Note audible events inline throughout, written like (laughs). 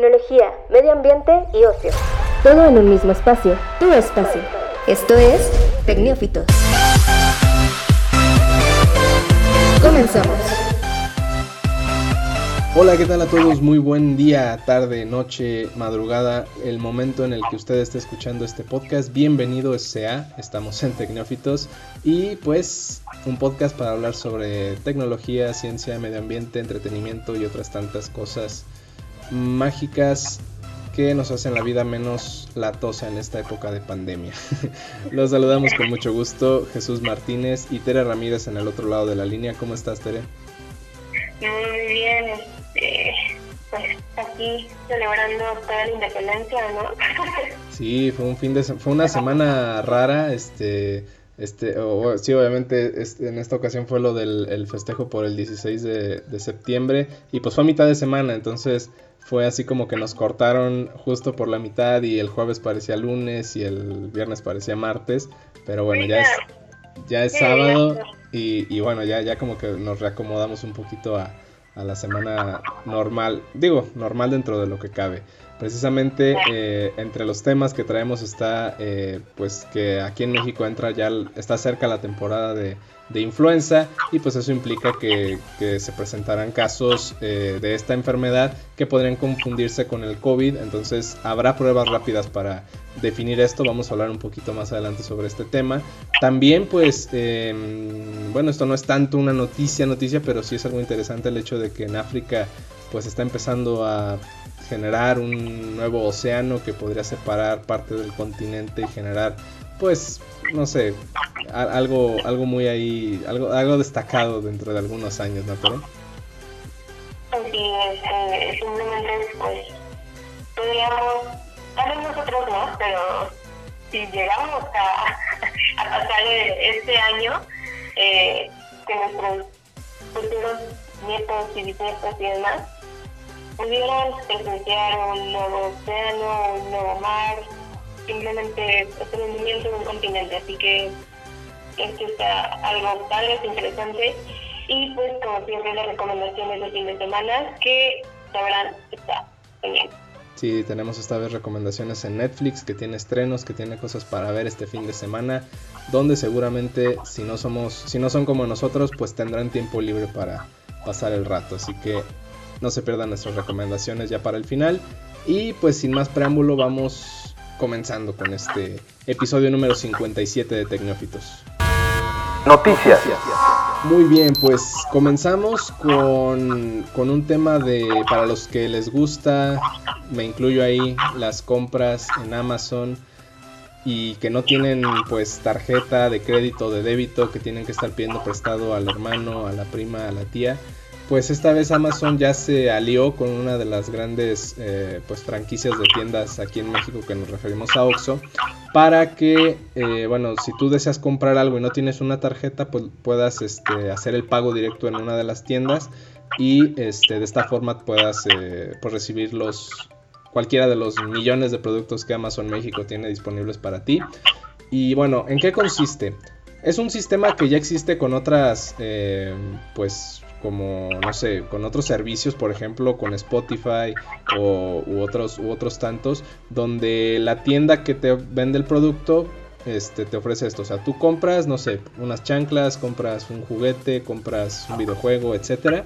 tecnología, medio ambiente y ocio. Todo en un mismo espacio, tu espacio. Esto es Tecnófitos. Comenzamos. Hola, ¿qué tal a todos? Muy buen día, tarde, noche, madrugada, el momento en el que usted esté escuchando este podcast. Bienvenido sea, estamos en Tecnófitos y pues un podcast para hablar sobre tecnología, ciencia, medio ambiente, entretenimiento y otras tantas cosas mágicas que nos hacen la vida menos latosa en esta época de pandemia. (laughs) Los saludamos con mucho gusto, Jesús Martínez y Tere Ramírez en el otro lado de la línea. ¿Cómo estás, Tere? Muy bien, este, pues aquí celebrando toda la independencia, ¿no? (laughs) sí, fue un fin de fue una semana rara, este este, sí, obviamente este, en esta ocasión fue lo del festejo por el 16 de, de, septiembre y pues fue a mitad de semana, entonces fue así como que nos cortaron justo por la mitad y el jueves parecía lunes y el viernes parecía martes, pero bueno, ya es, ya es sábado y, y bueno, ya, ya como que nos reacomodamos un poquito a, a la semana normal, digo, normal dentro de lo que cabe. Precisamente eh, entre los temas que traemos está eh, pues que aquí en México entra ya, está cerca la temporada de, influenza y pues eso implica que, se presentarán casos eh, de esta enfermedad que podrían confundirse con el COVID, entonces habrá pruebas rápidas para definir esto, vamos a hablar un poquito más adelante sobre este tema. También pues, em, bueno, esto no es tanto una noticia, noticia, pero sí es algo interesante el hecho de que en África pues está empezando a generar un nuevo océano que podría separar parte del continente y generar pues no sé, algo, algo muy ahí, algo, algo destacado dentro de algunos años, ¿no creo? Sí, este, simplemente pues podríamos, tal vez nosotros no, pero si llegamos a, a pasar este año, eh, que nuestros futuros nietos y bisnietos y demás pudieran presenciar un nuevo océano, un nuevo mar, simplemente el movimiento de un continente, así que esto está algo padre, es interesante. Y pues como siempre las recomendaciones de fin de semana que sabrán está genial. Sí, tenemos esta vez recomendaciones en Netflix que tiene estrenos, que tiene cosas para ver este fin de semana, donde seguramente si no somos, si no son como nosotros, pues tendrán tiempo libre para pasar el rato. Así que no se pierdan nuestras recomendaciones ya para el final. Y pues sin más preámbulo vamos comenzando con este episodio número 57 de Tecnófitos. Noticias. Muy bien, pues comenzamos con, con, un tema de, para los que les gusta, me incluyo ahí, las compras en Amazon y que no tienen pues tarjeta de crédito o de débito, que tienen que estar pidiendo prestado al hermano, a la prima, a la tía pues esta vez Amazon ya se alió con una de las grandes eh, pues franquicias de tiendas aquí en México que nos referimos a Oxxo para que eh, bueno si tú deseas comprar algo y no tienes una tarjeta pues puedas este, hacer el pago directo en una de las tiendas y este, de esta forma puedas eh, pues recibir los cualquiera de los millones de productos que Amazon México tiene disponibles para ti. Y bueno en qué consiste es un sistema que ya existe con otras pues como, no sé, con otros servicios, por ejemplo, con Spotify o, u, otros, u otros tantos, donde la tienda que te vende el producto este, te ofrece esto. O sea, tú compras, no sé, unas chanclas, compras un juguete, compras un videojuego, etcétera.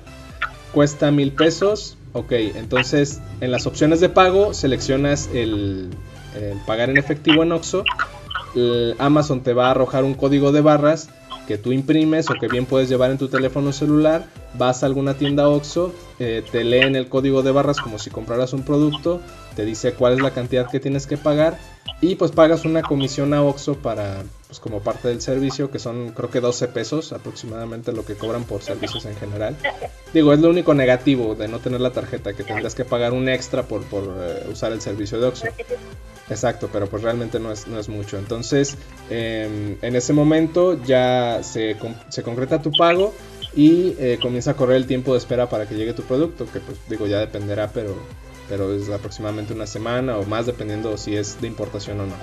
Cuesta mil pesos. Ok, entonces en las opciones de pago seleccionas el, el pagar en efectivo en Oxxo. Amazon te va a arrojar un código de barras que tú imprimes o que bien puedes llevar en tu teléfono celular, vas a alguna tienda OXO, eh, te leen el código de barras como si compraras un producto, te dice cuál es la cantidad que tienes que pagar y pues pagas una comisión a OXO para pues como parte del servicio que son creo que 12 pesos aproximadamente lo que cobran por servicios en general. Digo, es lo único negativo de no tener la tarjeta que tendrás que pagar un extra por, por eh, usar el servicio de OXO. Exacto, pero pues realmente no es, no es mucho. Entonces, em, en ese momento ya se, se concreta tu pago y eh, comienza a correr el tiempo de espera para que llegue tu producto, que pues digo ya dependerá, pero, pero es aproximadamente una semana o más dependiendo si es de importación o no.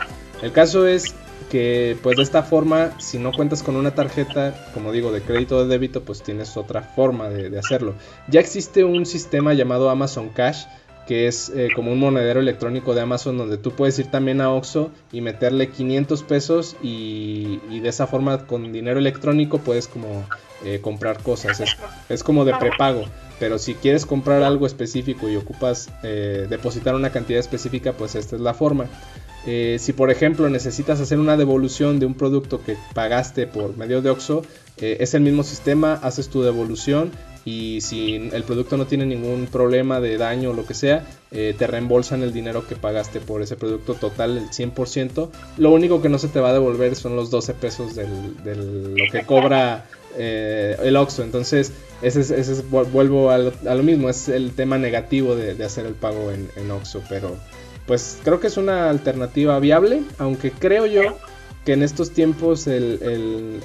El caso es que pues de esta forma, si no cuentas con una tarjeta, como digo, de crédito o de débito, pues tienes otra forma de, de hacerlo. Ya existe un sistema llamado Amazon Cash que es eh, como un monedero electrónico de Amazon donde tú puedes ir también a Oxxo y meterle 500 pesos y, de esa forma con dinero electrónico puedes como eh, comprar cosas. Es, es, como de prepago, pero si quieres comprar algo específico y ocupas eh, depositar una cantidad específica, pues esta es la forma. si por ejemplo necesitas hacer una devolución de un producto que pagaste por medio de Oxxo, es el mismo sistema, haces tu devolución y si el producto no tiene ningún problema de daño o lo que sea, eh, te reembolsan el dinero que pagaste por ese producto total, el 100%. Lo único que no se te va a devolver son los 12 pesos de lo que cobra eh, el Oxxo. Entonces, ese es, vuelvo a lo, mismo, es el tema negativo de, hacer el pago en, en Oxxo, pero pues creo que es una alternativa viable, aunque creo yo que en estos tiempos el,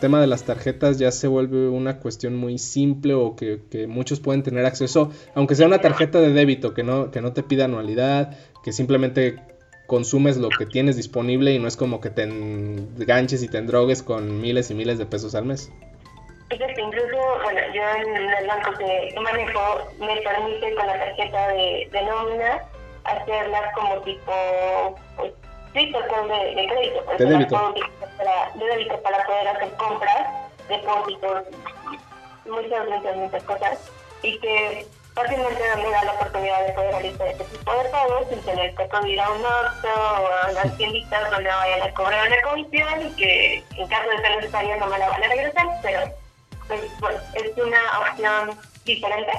tema de las tarjetas ya se vuelve una cuestión muy simple o que, muchos pueden tener acceso, aunque sea una tarjeta de débito que no, que no te pida anualidad, que simplemente consumes lo que tienes disponible y no es como que te enganches y te endrogues con miles y miles de pesos al mes. Fíjate, incluso, bueno, yo en el banco que manejo me permite con la tarjeta de, de nómina hacerlas como tipo pues, Sí, cuestión de, de crédito. de débito. Para, de débito para poder hacer compras, depósitos, muchas, muchas, muchas cosas. Y que fácilmente me da la oportunidad de poder realizar este tipo de pagos sin tener que acudir a un otro o a las (laughs) tienditas donde vayan a cobrar una comisión y que en caso de ser necesario no me la van a regresar, pero pues, bueno, es una opción diferente,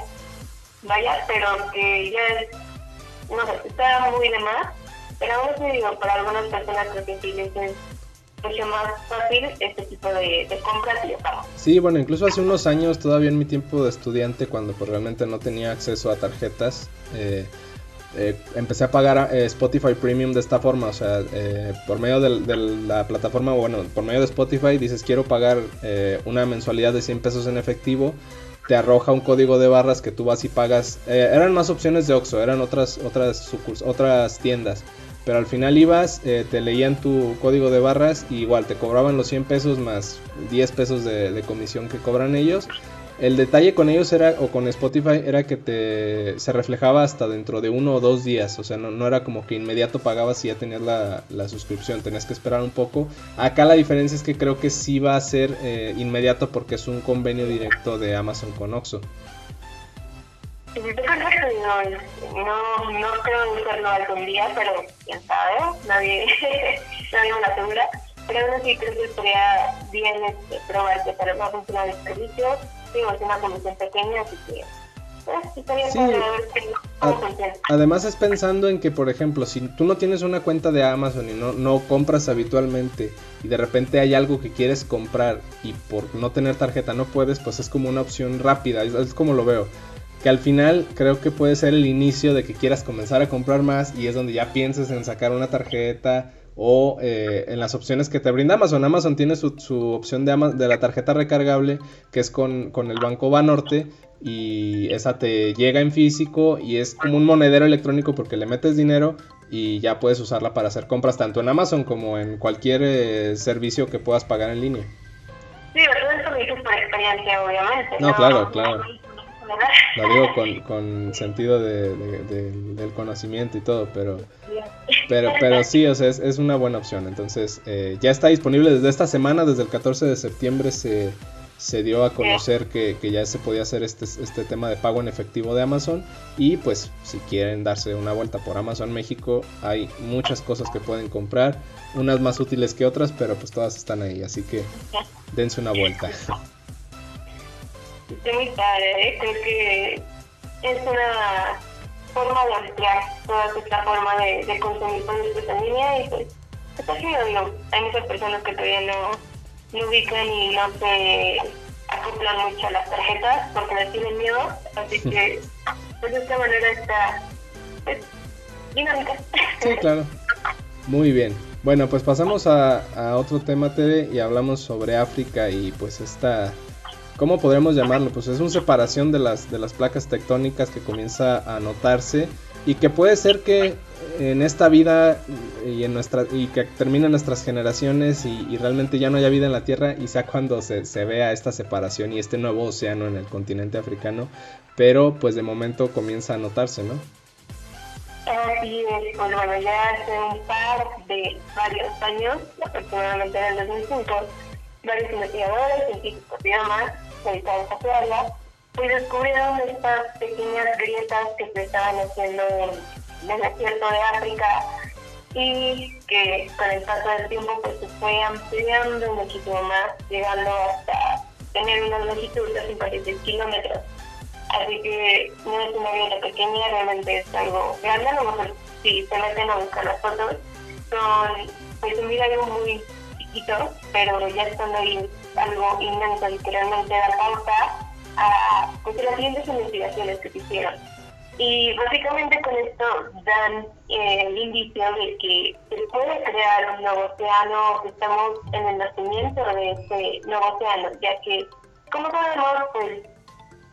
vaya, pero que ya es, no sé, está muy de más pero aún así digo, para algunas personas creo que sí es mucho más fácil este tipo de, compras y de pago. Sí, bueno, incluso hace unos años, todavía en mi tiempo de estudiante, cuando pues, realmente no tenía acceso a tarjetas, eh, eh, empecé a pagar eh, Spotify Premium de esta forma, o sea, por medio de, de, la plataforma, bueno, por medio de Spotify dices quiero pagar una mensualidad de 100 pesos en efectivo, te arroja un código de barras que tú vas y pagas, eran más opciones de Oxxo, eran otras, otras, otras tiendas pero al final ibas, eh, te leían tu código de barras y igual te cobraban los 100 pesos más 10 pesos de, comisión que cobran ellos. El detalle con ellos era, o con Spotify, era que te se reflejaba hasta dentro de uno o dos días. O sea, no, era como que inmediato pagabas y ya tenías la, suscripción. Tenías que esperar un poco. Acá la diferencia es que creo que sí va a ser eh, inmediato porque es un convenio directo de Amazon con Oxxo. No, no creo hacerlo algún día, pero quién sabe, nadie, (laughs) nadie me lo asegura. Pero aún así creo que sería bien este, probar que para una funcionar el servicio, digo, es una comisión pequeña, así que pues, Sí. Además es pensando en que, por ejemplo, si tú no tienes una cuenta de Amazon y no, no compras habitualmente y de repente hay algo que quieres comprar y por no tener tarjeta no puedes, pues es como una opción rápida, es como lo veo que al final creo que puede ser el inicio de que quieras comenzar a comprar más y es donde ya pienses en sacar una tarjeta o eh, en las opciones que te brinda Amazon. Amazon tiene su, opción de, de, la tarjeta recargable que es con, el banco Banorte y esa te llega en físico y es como un monedero electrónico porque le metes dinero y ya puedes usarla para hacer compras tanto en Amazon como en cualquier eh, servicio que puedas pagar en línea. Sí, eso lo dices por experiencia, obviamente. No, claro, claro. Lo (laughs) digo con, con sentido de, del conocimiento y todo, pero, pero, pero sí, o sea, es, una buena opción. Entonces, eh, ya está disponible desde esta semana, desde el 14 de septiembre se, se dio a conocer que, que, ya se podía hacer este, este tema de pago en efectivo de Amazon. Y pues, si quieren darse una vuelta por Amazon México, hay muchas cosas que pueden comprar, unas más útiles que otras, pero pues todas están ahí, así que dense una vuelta. (laughs) Está muy padre, ¿eh? creo que es una forma de ampliar toda esta forma de, de consumir productos en línea y pues está chido, digo, hay muchas personas que todavía no, no ubican y no se acoplan mucho a las tarjetas porque les tienen miedo, así que pues de esta manera está pues, dinámica. Sí, claro. Muy bien. Bueno, pues pasamos a, a otro tema, TV, y hablamos sobre África y pues esta ¿Cómo podríamos llamarlo? Pues es una separación de las, de las placas tectónicas que comienza a notarse y que puede ser que en esta vida y, en nuestra, y que terminen nuestras generaciones y, realmente ya no haya vida en la Tierra y sea cuando se, se, vea esta separación y este nuevo océano en el continente africano, pero pues de momento comienza a notarse, ¿no? Así es, pues bueno, ya hace un par de varios años, aproximadamente en el 2005, varios investigadores, científicos y demás, estudiarla, pues descubrieron estas pequeñas grietas que se estaban haciendo en el desierto de África y que con el paso del tiempo pues se fue ampliando muchísimo más, llegando hasta tener una longitud de 56 kilómetros. Así que no es una grieta pequeña, realmente es algo grande, a lo mejor si se meten a buscar las fotos, son pues un algo muy chiquito, pero ya estando ahí algo inmenso realmente da pauta a pues, las siguientes investigaciones que se hicieron. Y básicamente con esto dan eh, el indicio de que se puede crear un nuevo océano, que estamos en el nacimiento de este nuevo océano, ya que, como sabemos, pues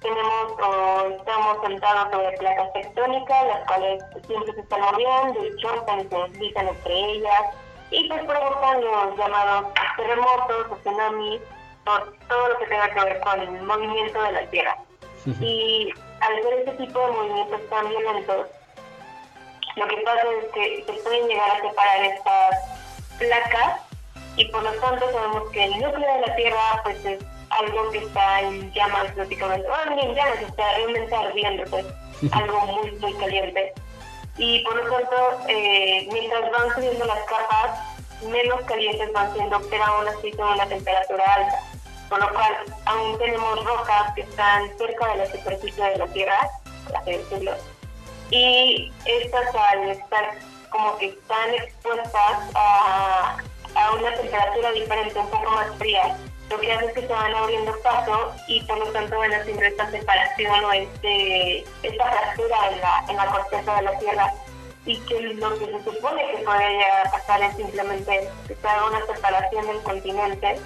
tenemos o estamos sentados sobre placas tectónicas, las cuales siempre se están moviendo y chocan se deslizan entre ellas, y pues provocan los llamados terremotos tsunamis por todo lo que tenga que ver con el movimiento de la Tierra. y al ver ese tipo de movimientos tan violentos, lo que pasa es que se pueden llegar a separar estas placas y por lo tanto sabemos que el núcleo de la Tierra pues es algo que está en llamas prácticamente, bueno, en llamas, está realmente ardiendo, pues algo muy, muy caliente. Y por lo tanto, eh, mientras van subiendo las capas, menos calientes van siendo, pero aún así con una temperatura alta. Con lo cual aún tenemos rocas que están cerca de la superficie de la Tierra, por así decirlo, y estas al estar como que están expuestas a, a una temperatura diferente, un poco más fría, lo que hace es que se van abriendo paso y por lo tanto van haciendo esta separación o este, esta fractura en la, en la corteza de la Tierra. Y que lo que se supone que podría pasar es simplemente que se haga una separación del continente.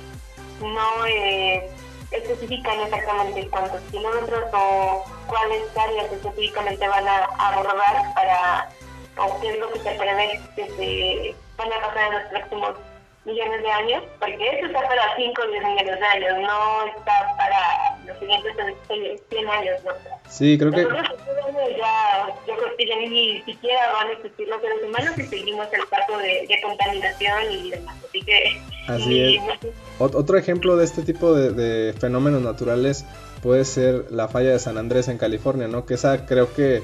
No eh, especifican exactamente cuántos kilómetros o cuáles áreas específicamente van a abordar para o qué es lo que se prevé que se van a pasar en los próximos millones de años, porque eso está para 5 o 10 millones de años, no está para los siguientes 100 años. ¿no? Sí, creo que... Ya, yo creo que ya ni siquiera van a existir los seres humanos y seguimos el paso de, contaminación y demás. Así que... Así es. Otro ejemplo de este tipo de, de fenómenos naturales puede ser la falla de San Andrés en California, ¿no? Que esa creo que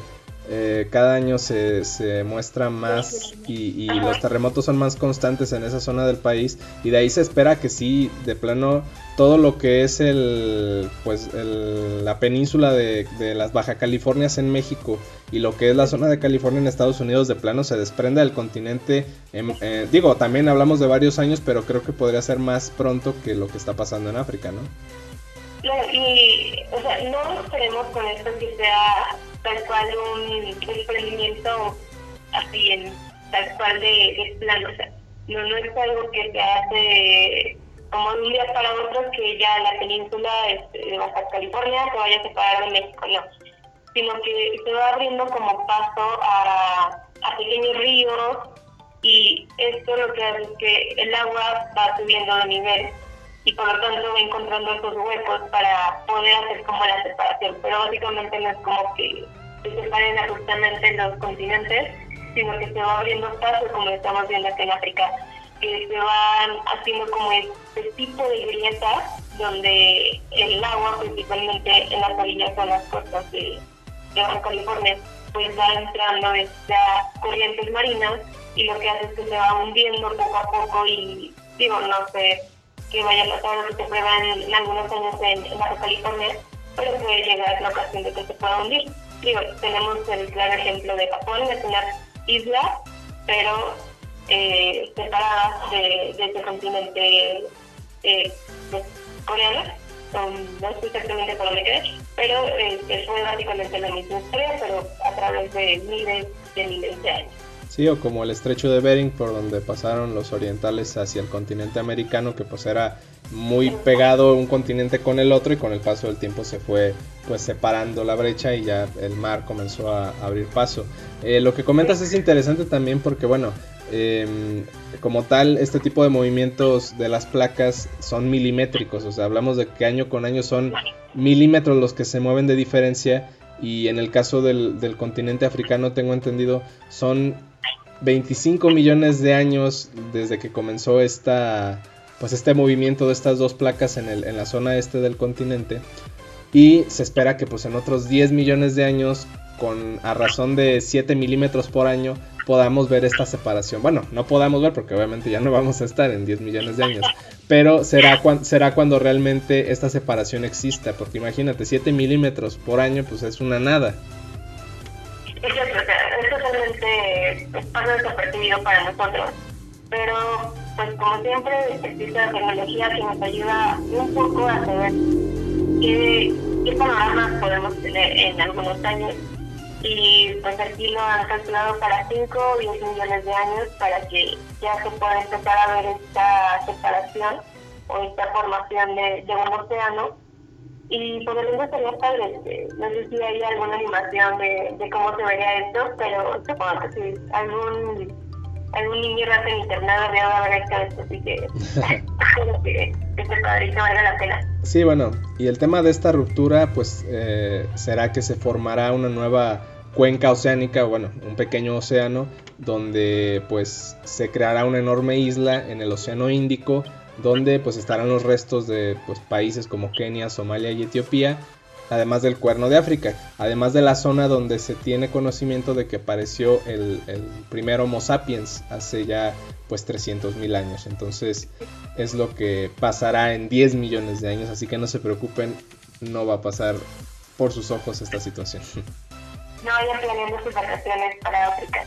eh, cada año se, se muestra más y, los terremotos son más constantes en esa zona del país y de ahí se espera que sí, de plano, todo lo que es el, pues, la península de, las Baja Californias en México y lo que es la zona de California en Estados Unidos de plano se desprende del continente. Eh, digo, también hablamos de varios años, pero creo que podría ser más pronto que lo que está pasando en África, ¿no? y, o sea, no esperemos con esto que sea tal cual un desprendimiento así en tal cual de. O sea, no, no es algo que se hace como un día para otro que ya la península este, de Baja California se vaya a separar de México, no. Sino que se va abriendo como paso a, a pequeños ríos y esto lo que hace es que el agua va subiendo de nivel y por lo tanto va encontrando esos huecos para poder hacer como la separación. Pero básicamente no es como que se separen justamente los continentes, sino que se va abriendo paso, como estamos viendo aquí en África, que se van haciendo como este tipo de grietas donde el agua, principalmente en las orillas de las costas de, Baja California, pues va entrando estas corrientes marinas y lo que hace es que se va hundiendo poco a poco y digo, no sé que vaya a pasar lo que se prueba en, algunos años en, Baja California, pero puede llegar la ocasión de que se pueda hundir. Tenemos el claro ejemplo de Japón, es una isla, pero eh, separada de, de, ese continente eh, pues, coreano, no sé exactamente por dónde quedé, pero eh, fue básicamente la misma historia, pero a través de miles de miles de años. Sí, o como el estrecho de Bering, por donde pasaron los orientales hacia el continente americano, que pues era muy pegado un continente con el otro y con el paso del tiempo se fue pues separando la brecha y ya el mar comenzó a abrir paso. Eh, lo que comentas es interesante también porque bueno, em, como tal, este tipo de movimientos de las placas son milimétricos, o sea, hablamos de que año con año son milímetros los que se mueven de diferencia y en el caso del, del continente africano, tengo entendido, son 25 millones de años desde que comenzó esta, pues este movimiento de estas dos placas en, el, en la zona este del continente y se espera que pues en otros 10 millones de años con a razón de 7 milímetros por año podamos ver esta separación. Bueno, no podamos ver porque obviamente ya no vamos a estar en 10 millones de años, pero será, será cuando realmente esta separación exista, porque imagínate, 7 milímetros por año pues es una nada. Es cierto, o sea, es pasa desapercibido para nosotros, pero pues como siempre existe la tecnología que nos ayuda un poco a saber qué, qué panoramas podemos tener en algunos años y pues aquí lo han calculado para 5 o 10 millones de años para que ya se pueda empezar a ver esta separación o esta formación de, de un océano. Y por el sería padre, este, no sé si hay alguna animación de, de cómo se vería esto, pero supongo que si algún, algún niño en internado debe haber hecho esto, así que (laughs) espero que, que este padrito valga la pena. Sí, bueno, y el tema de esta ruptura, pues eh, será que se formará una nueva cuenca oceánica, bueno, un pequeño océano, donde pues se creará una enorme isla en el Océano Índico, donde pues estarán los restos de pues, países como Kenia, Somalia y Etiopía, además del Cuerno de África, además de la zona donde se tiene conocimiento de que apareció el, el primer Homo sapiens hace ya pues 300 mil años. Entonces es lo que pasará en 10 millones de años, así que no se preocupen, no va a pasar por sus ojos esta situación. No vayan planeando sus vacaciones para África.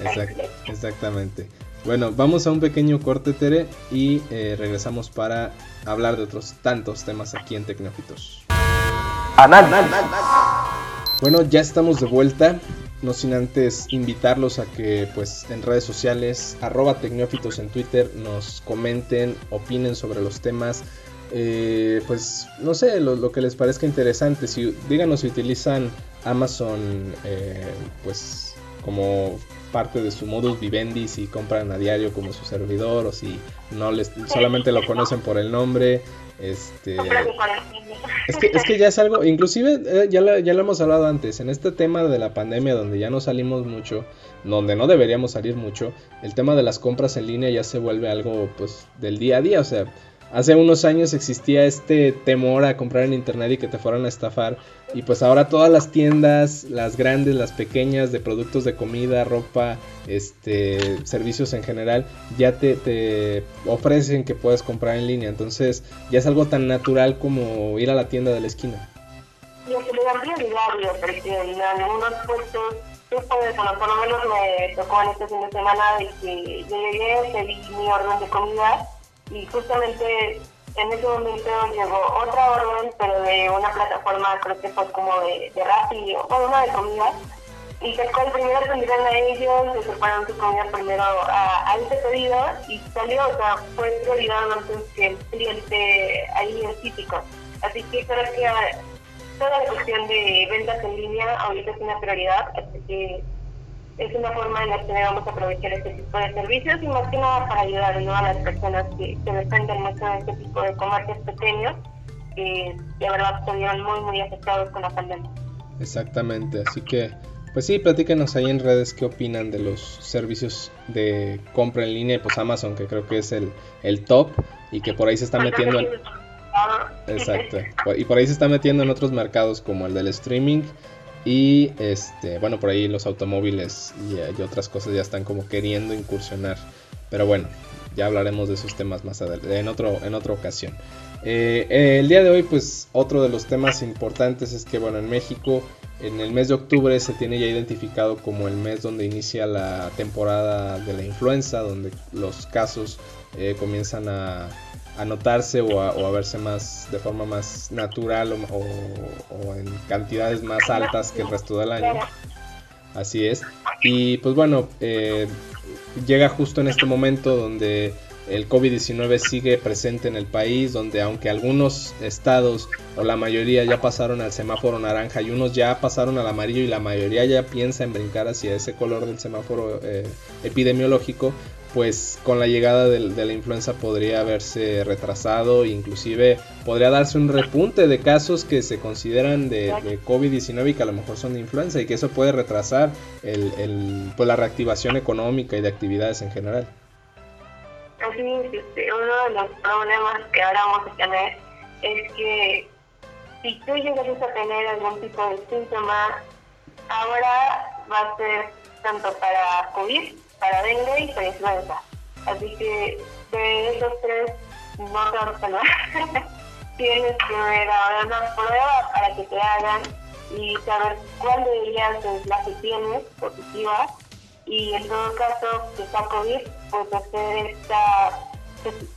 (laughs) exactamente. Bueno, vamos a un pequeño corte, Tere, y eh, regresamos para hablar de otros tantos temas aquí en Tecnófitos. Bueno, ya estamos de vuelta. No sin antes invitarlos a que pues en redes sociales, arroba Tecnófitos en Twitter, nos comenten, opinen sobre los temas. Eh, pues no sé, lo, que les parezca interesante. Si, díganos si utilizan Amazon eh, pues como parte de su modus vivendi si compran a diario como su servidor o si no les solamente lo conocen por el nombre este es que, es que ya es algo inclusive eh, ya, lo, ya lo hemos hablado antes en este tema de la pandemia donde ya no salimos mucho donde no deberíamos salir mucho el tema de las compras en línea ya se vuelve algo pues del día a día o sea Hace unos años existía este temor a comprar en internet y que te fueran a estafar. Y pues ahora todas las tiendas, las grandes, las pequeñas, de productos de comida, ropa, este, servicios en general, ya te, ofrecen que puedes comprar en línea. Entonces ya es algo tan natural como ir a la tienda de la esquina. Prioridad, porque en algunos puestos, por lo menos me tocó en este fin de semana que mi orden de comida y justamente en ese momento llegó otra orden, pero de una plataforma, creo que fue como de, de Rappi o una de comida. Y que el primero tendrían a ellos, se prepararon su comida primero a, a, ese pedido y salió, o sea, fue prioridad antes que el cliente ahí en físico. Así que creo que toda la cuestión de ventas en línea ahorita es una prioridad, así que es una forma en la que vamos a aprovechar este tipo de servicios y más que nada para ayudar a las personas que, que dependen mucho de este tipo de comercios pequeños que de verdad estuvieron muy muy afectados con la pandemia. Exactamente, así que pues sí, platíquenos ahí en redes qué opinan de los servicios de compra en línea, pues Amazon que creo que es el, el top y que por ahí se está metiendo en... Exacto, y por ahí se está metiendo en otros mercados como el del streaming y este, bueno, por ahí los automóviles y, otras cosas ya están como queriendo incursionar. Pero bueno, ya hablaremos de esos temas más adelante, en, otro, en otra ocasión. Eh, eh, el día de hoy, pues otro de los temas importantes es que, bueno, en México, en el mes de octubre se tiene ya identificado como el mes donde inicia la temporada de la influenza, donde los casos eh, comienzan a, a notarse o a, verse más de forma más natural o, en cantidades más altas que el resto del año. Así es. Y pues bueno, eh, llega justo en este momento donde el COVID-19 sigue presente en el país, donde aunque algunos estados o la mayoría ya pasaron al semáforo naranja y unos ya pasaron al amarillo y la mayoría ya piensa en brincar hacia ese color del semáforo eh, epidemiológico, pues con la llegada de, la influenza podría haberse retrasado, inclusive podría darse un repunte de casos que se consideran de, COVID-19 y que a lo mejor son de influenza y que eso puede retrasar el, pues la reactivación económica y de actividades en general. Así es, este, uno de los problemas que ahora vamos a tener es que si tú llegas a tener algún tipo de síntoma, ahora va a ser tanto para COVID para dengue y para influenza. Así que de esos tres no te vas. (laughs) Tienes que ver ahora una prueba para que te hagan y saber cuál de ellas es la que tienes positiva y en todo caso que está COVID, pues hacer esta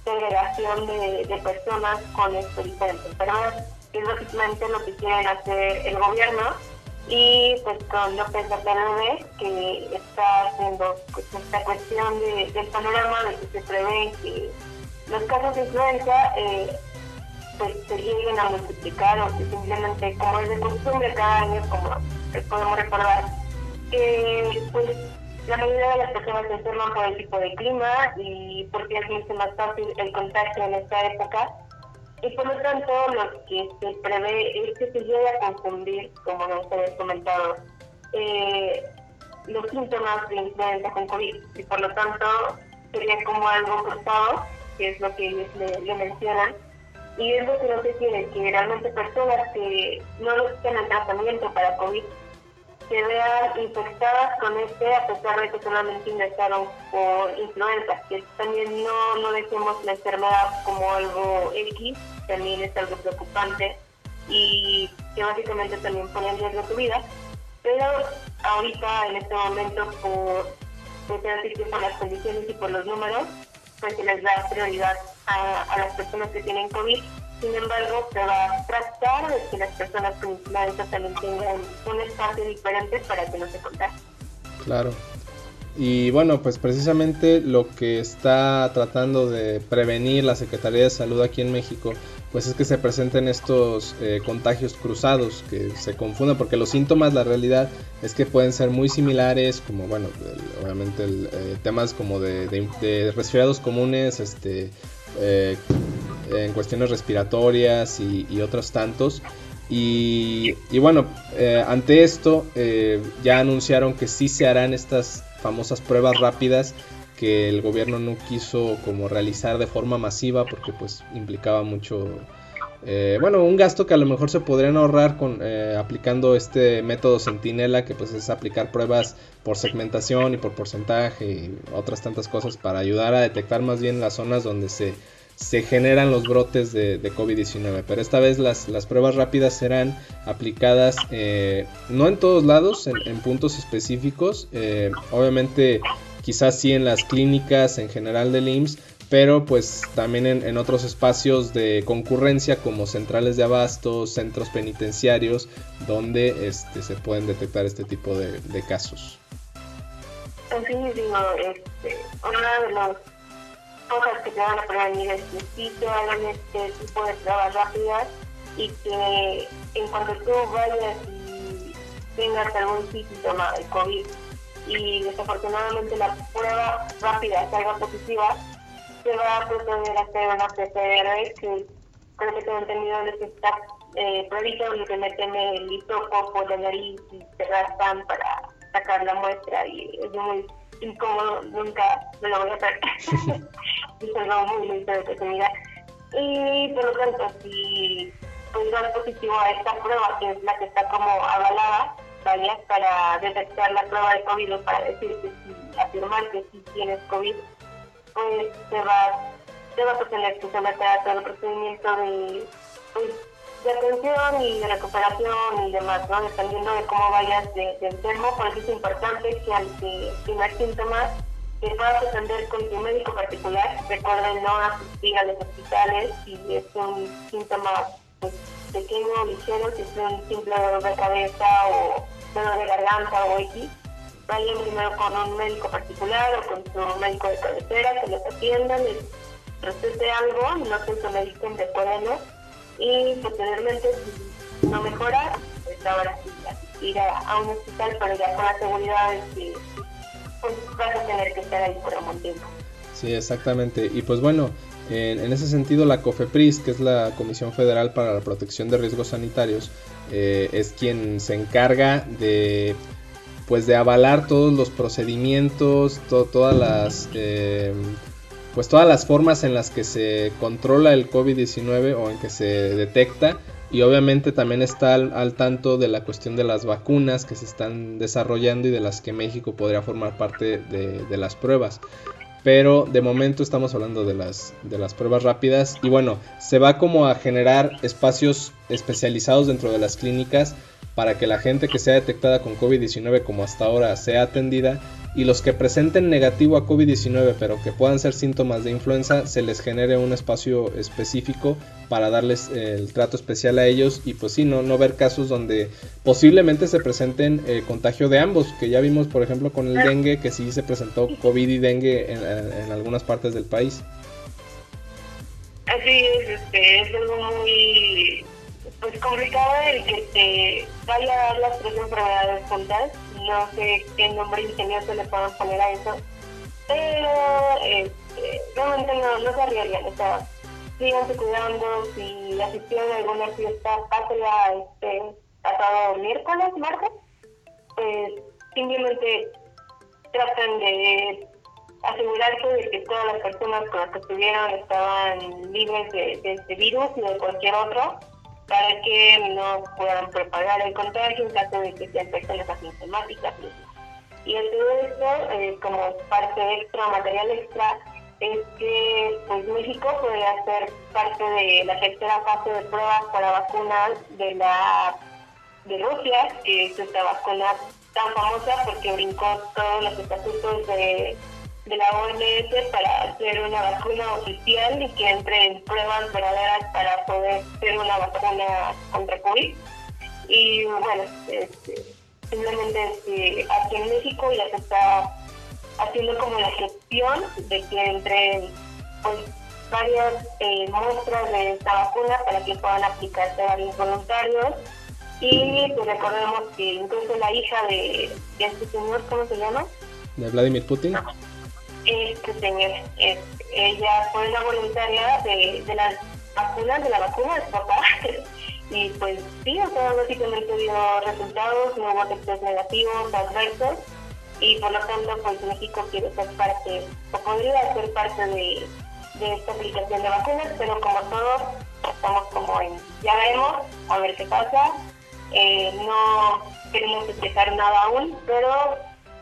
segregación de, personas con esto diferente. Pero es básicamente lo que quieren hacer el gobierno y pues con López Obrador que está haciendo pues, esta cuestión de, del panorama de que se prevé que los casos de influenza eh, pues se lleguen a multiplicar o que simplemente como es de costumbre cada año como podemos recordar que pues la mayoría de las personas se enferman por el tipo de clima y porque es mucho más fácil el contagio en esta época y por lo tanto lo que se prevé es que se llegue a confundir, como nos habéis comentado, eh, los síntomas de influenza con COVID. Y por lo tanto sería como algo cruzado, que es lo que ellos le, mencionan, y es lo que no se quiere, que realmente personas que no necesitan el tratamiento para COVID se vean infectadas con este a pesar de que solamente ingresaron por influenza, que también no, no dejemos la enfermedad como algo X, también es algo preocupante y que básicamente también pone en riesgo tu vida, pero ahorita en este momento por, por, por las condiciones y por los números, pues se les da prioridad a las personas que tienen COVID sin embargo, se va a tratar de que las personas con influenza también tengan un espacio diferente para que no se contagien. Claro. Y bueno, pues precisamente lo que está tratando de prevenir la Secretaría de Salud aquí en México, pues es que se presenten estos eh, contagios cruzados, que se confundan, porque los síntomas, la realidad es que pueden ser muy similares, como bueno, obviamente el, eh, temas como de, de, resfriados comunes, este, eh, en cuestiones respiratorias y, otros tantos. Y, bueno, eh, ante esto eh, ya anunciaron que sí se harán estas famosas pruebas rápidas que el gobierno no quiso como realizar de forma masiva porque pues implicaba mucho eh, bueno, un gasto que a lo mejor se podrían ahorrar con aplicando este método Centinela, que pues es aplicar pruebas por segmentación y por porcentaje y otras tantas cosas para ayudar a detectar más bien las zonas donde se se generan los brotes de, COVID-19. Pero esta vez las, pruebas rápidas serán aplicadas eh, no en todos lados, en, puntos específicos. Eh, obviamente quizás sí en las clínicas en general del IMSS, pero pues también en, otros espacios de concurrencia como centrales de abasto, centros penitenciarios, donde este, se pueden detectar este tipo de, casos. Sí, este, de los cosas que te van a prevenir sí te hagan este tipo de pruebas rápidas y que en cuanto tú vayas y tengas algún síntoma de COVID y desafortunadamente la prueba rápida salga positiva, se va a proceder a hacer una PCR que creo que tengo entendido de que está eh, previsto y que meten el hisopo por la nariz y te raspan para sacar la muestra y es muy incómodo, nunca me lo voy a hacer. (laughs) es algo muy lindo de que Y por lo tanto, si pues dar positivo a esta prueba, que es la que está como avalada, vaya, para detectar la prueba de COVID o para decir que si afirmar que si tienes COVID, pues te va, te vas a tener que someter a todo el procedimiento de pues, de atención y de recuperación y demás, ¿no? Dependiendo de cómo vayas de, enfermo, por eso es importante que ante primer síntomas te puedas atender con tu médico particular. Recuerden no asistir a los hospitales si es un síntoma pues, pequeño o ligero, si es un simple dolor de cabeza o dolor de garganta o X. vayan primero con un médico particular o con su médico de cabecera, que los atiendan, les recete algo, no se somediten de acuerdo y posteriormente si no mejora, pues ahora sí, ir a, un hospital, pero ya con la seguridad de que pues, vas a tener que estar ahí por un tiempo. Sí, exactamente. Y pues bueno, en, ese sentido la COFEPRIS, que es la Comisión Federal para la Protección de Riesgos Sanitarios, eh, es quien se encarga de pues de avalar todos los procedimientos, todas las eh, pues todas las formas en las que se controla el COVID-19 o en que se detecta. Y obviamente también está al, tanto de la cuestión de las vacunas que se están desarrollando y de las que México podría formar parte de, de las pruebas. Pero de momento estamos hablando de las, de las pruebas rápidas. Y bueno, se va como a generar espacios especializados dentro de las clínicas para que la gente que sea detectada con COVID-19 como hasta ahora sea atendida y los que presenten negativo a COVID-19 pero que puedan ser síntomas de influenza se les genere un espacio específico para darles el trato especial a ellos y pues sí, no, no ver casos donde posiblemente se presenten eh, contagio de ambos, que ya vimos por ejemplo con el dengue que sí se presentó COVID y dengue en, en algunas partes del país. Así es, este, es algo muy pues complicado el que te vaya a dar las tres enfermedades juntas. No sé qué nombre ingenioso le podemos poner a eso. Pero realmente no, no se arriesgan. O sea, síganse cuidando. Si asistieron a alguna fiesta, pásenla este, pasado miércoles, martes. Pues simplemente traten de asegurarse de que todas las personas con las que estuvieron estaban libres de, de este virus y de cualquier otro para que no puedan propagar el contagio en caso de que sean personas asintomáticas. Y en todo esto, eh, como parte extra, material extra, es que pues, México podría ser parte de la tercera fase de pruebas para vacunas de la de Rusia, que es esta vacuna tan famosa porque brincó todos los estatutos de de la OMS para hacer una vacuna oficial y que entre en pruebas verdaderas para poder ser una vacuna contra COVID. Y bueno, este, simplemente este, aquí en México ya se está haciendo como la gestión de que entre pues, varias eh, muestras de esta vacuna para que puedan aplicarse a varios voluntarios. Y pues recordemos que incluso la hija de, de este señor, ¿cómo se llama? De Vladimir Putin este señor, ella fue una voluntaria de, de las vacunas, de la vacuna de su papá. (laughs) y pues sí, o sea, básicamente dio resultados, no hubo efectos negativos, adversos. Y por lo tanto, pues México quiere ser parte, o podría ser parte de, esta aplicación de vacunas, pero como todos, estamos como en, ya veremos, a ver qué pasa. Eh, no queremos explicar nada aún, pero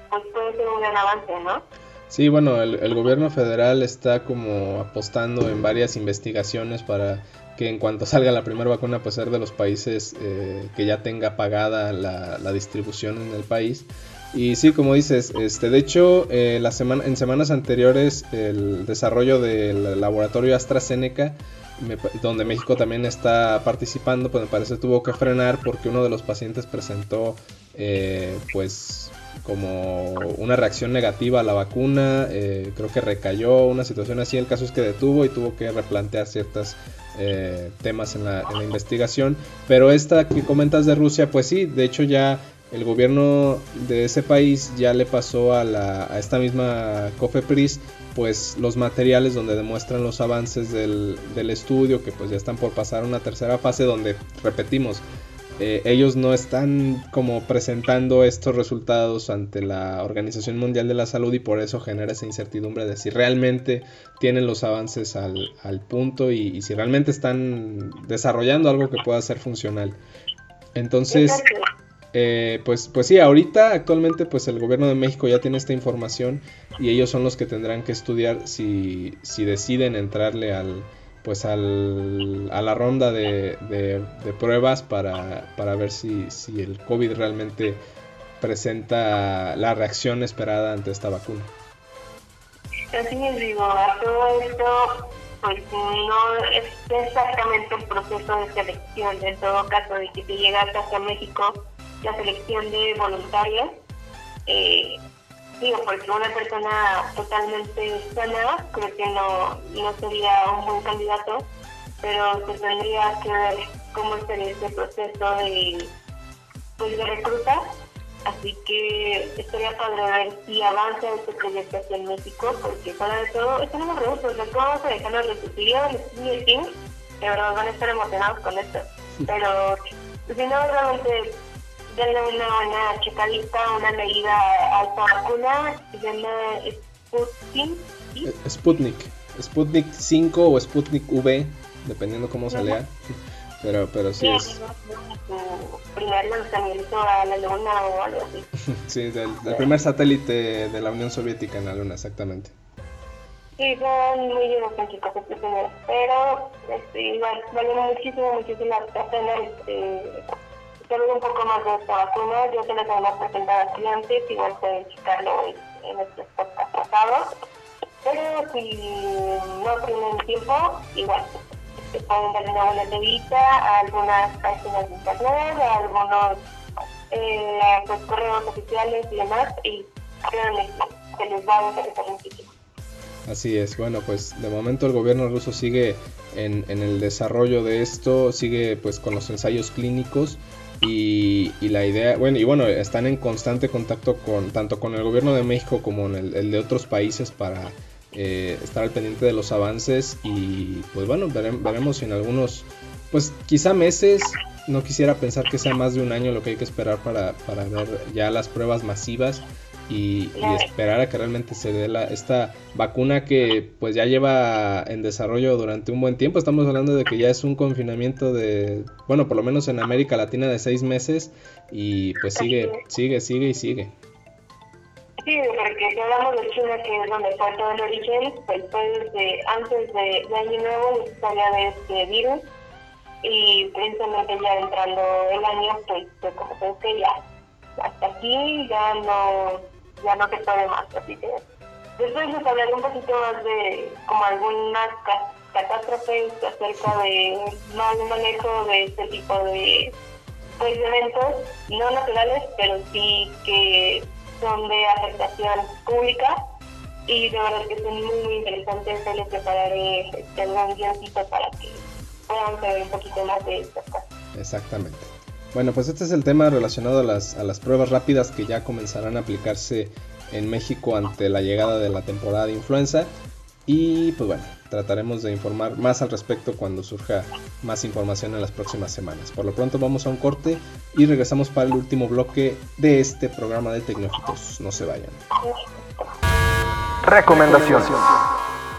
pues puede ser un gran avance, ¿no? Sí, bueno, el, gobierno federal está como apostando en varias investigaciones para que en cuanto salga la primera vacuna, pues ser de los países eh, que ya tenga pagada la, distribución en el país. Y sí, como dices, este, de hecho, eh, la semana, en semanas anteriores el desarrollo del laboratorio AstraZeneca, donde México también está participando, pues me parece tuvo que frenar porque uno de los pacientes presentó, eh, pues como una reacción negativa a la vacuna, eh, creo que recayó una situación así, el caso es que detuvo y tuvo que replantear ciertos eh, temas en la, investigación, pero esta que comentas de Rusia, pues sí, de hecho ya el gobierno de ese país ya le pasó a, la, a esta misma COFEPRIS pues los materiales donde demuestran los avances del, del estudio que pues ya están por pasar a una tercera fase donde repetimos eh, ellos no están como presentando estos resultados ante la Organización Mundial de la Salud y por eso genera esa incertidumbre de si realmente tienen los avances al, punto y, si realmente están desarrollando algo que pueda ser funcional. Entonces, eh, pues, pues sí, ahorita actualmente pues el gobierno de México ya tiene esta información y ellos son los que tendrán que estudiar si, si deciden entrarle al, pues al, a la ronda de, de, pruebas para, para ver si, si, el COVID realmente presenta la reacción esperada ante esta vacuna. Así es, digo, a todo esto pues no es exactamente un proceso de selección, en todo caso de que te llegas hasta México, la selección de voluntarios Eh, digo, porque una persona totalmente sana creo que no, no sería un buen candidato, pero se tendría que ver cómo sería este proceso de, pues, de recluta. Así que estaría padre ver si avanza este proyecto aquí en México, porque para de todo, no me pregunto, ¿cómo vamos a dejar los de Team? De verdad van a estar emocionados con esto. Pero si no, realmente denle una buena checadita, una leída a esta vacuna, se llama Sputnik. ¿sí? Sputnik. Sputnik 5 o Sputnik V, dependiendo cómo se lea. Pero, pero sí, es. Su primer lanzamiento a la Luna o algo así. (laughs) sí, del, del, primer satélite de la Unión Soviética en la Luna, exactamente. Sí, son muy chicos estos primeros, pero este, igual, vale muchísimo, muchísimo la pena este, saber un poco más de esta vacuna. Yo se les voy a presentar a clientes, igual pueden checarlo en, estos podcasts pasados. Pero si no tienen tiempo, igual se pueden darle una buena revista a algunas páginas de internet, a algunos eh, pues, correos oficiales y demás, y créanme que les va a interesar muchísimo. Así es, bueno, pues de momento el gobierno ruso sigue en, en, el desarrollo de esto, sigue pues con los ensayos clínicos y, la idea, bueno, y bueno, están en constante contacto con tanto con el gobierno de México como el, el de otros países para eh, estar al pendiente de los avances y pues bueno, veremos, veremos en algunos, pues quizá meses, no quisiera pensar que sea más de un año lo que hay que esperar para, para ver ya las pruebas masivas y, y, esperar a que realmente se dé la, esta vacuna que pues ya lleva en desarrollo durante un buen tiempo. Estamos hablando de que ya es un confinamiento de, bueno, por lo menos en América Latina de seis meses y pues sigue, sigue, sigue y sigue. Sí, porque si hablamos de China, que es donde fue todo el origen, pues fue desde antes de, de Año Nuevo la historia de este virus y precisamente ya entrando el año, pues, pues como que ya hasta aquí ya no ya no se puede más, así que después les hablaré un poquito más de como algunas catástrofes acerca de mal manejo de este tipo de pues, eventos, no naturales, pero sí que son de afectación pública y de verdad que son muy muy interesantes, se les prepararé este, algún guioncito para que puedan saber un poquito más de estas cosas. Exactamente. Bueno, pues este es el tema relacionado a las, a las pruebas rápidas que ya comenzarán a aplicarse en México ante la llegada de la temporada de influenza. Y pues bueno, trataremos de informar más al respecto cuando surja más información en las próximas semanas. Por lo pronto vamos a un corte y regresamos para el último bloque de este programa de Tecnófitos. No se vayan. Recomendaciones.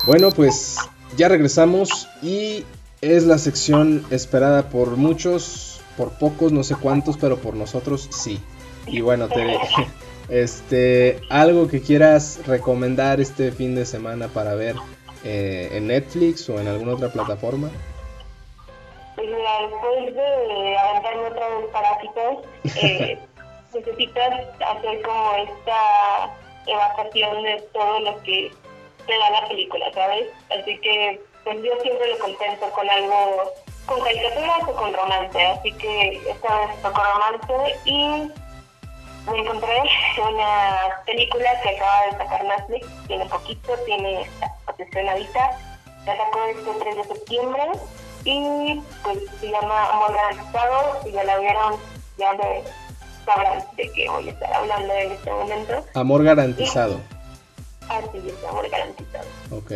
Bueno, pues ya regresamos y es la sección esperada por muchos, por pocos, no sé cuántos, pero por nosotros sí. Y bueno, te, (laughs) este, algo que quieras recomendar este fin de semana para ver eh, en Netflix o en alguna otra plataforma. Mira, después de aventarme otra vez parásitos, (laughs) eh, necesitas hacer como esta evacuación de todo lo que te da la película, ¿sabes? Así que pues yo siempre lo contento con algo, con caricaturas o con romance, así que esta vez tocó romance y me encontré una película que acaba de sacar Netflix, tiene poquito, tiene posicionadita, la sacó este 3 de septiembre y pues se llama Amor Garantizado, si ya la vieron ya me sabrán de qué voy a estar hablando en este momento. Amor Garantizado. Así es, Amor Garantizado. Ok.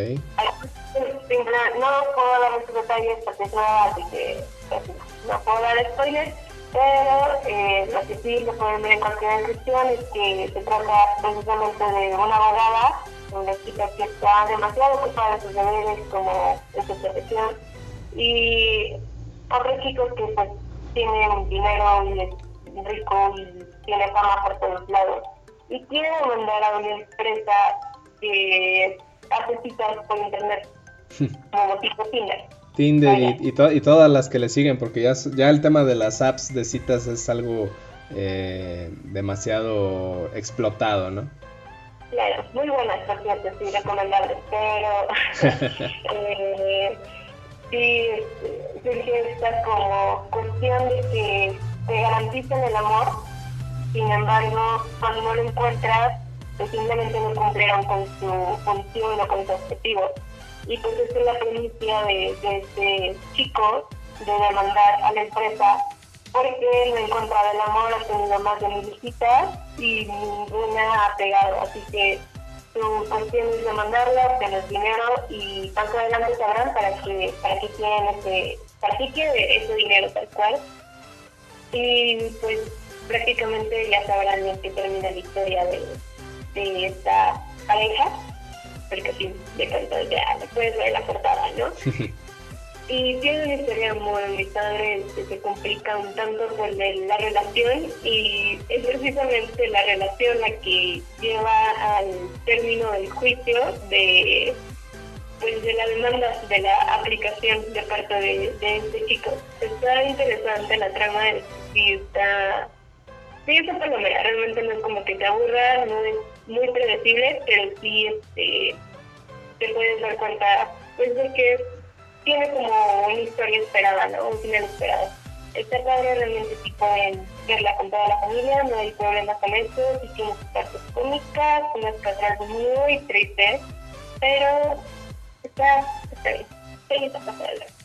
No puedo dar muchos detalles porque es nueva, así que pues, no puedo dar spoilers pero eh, lo que sí lo pueden ver en cualquier descripción es que se trata precisamente de una abogada, una chica que está demasiado ocupada de sus deberes como en su profesión, y otros chicos que pues tienen dinero y es rico y tiene fama por todos lados, y quieren mandar a una empresa que hace citas por internet, (laughs) como tipo Tinder. Tinder y, y, to y, todas las que le siguen, porque ya, ya el tema de las apps de citas es algo eh, demasiado explotado, ¿no? Claro, muy buenas, por cierto, sí, recomendables, pero (laughs) eh, sí surge esta como cuestión de que te garanticen el amor Sin embargo, cuando no lo encuentras, pues simplemente no cumplieron con su función o con su objetivo. Y pues esa es la premisa de, este chico de demandar a la empresa porque no ha encontrado el amor, ha tenido más de mil visitas y ninguna ha pegado. Así que su cuestión es demandarla, obtener dinero y más adelante sabrán para qué, para qué quieren ese, para quiere ese dinero tal cual. Y pues prácticamente ya sabrán en qué termina la historia de, de esta pareja, porque así de pronto ya puedes ver la portada, ¿no? y tiene una historia muy padre que se complica un tanto por la relación y es precisamente la relación la que lleva al término del juicio de pues de la demanda de la aplicación de parte de, de este chico. Está interesante la trama, y está sí está palomera, realmente no es como que te aburra, no es muy predecible, pero sí este te puedes dar cuenta pues de que tiene como una historia esperada, ¿no? Un final esperado. Está padre realmente si pueden verla con toda la familia, no hay problema con eso, si tiene sus partes cómicas, unas cosas muy tristes, pero está, está bien.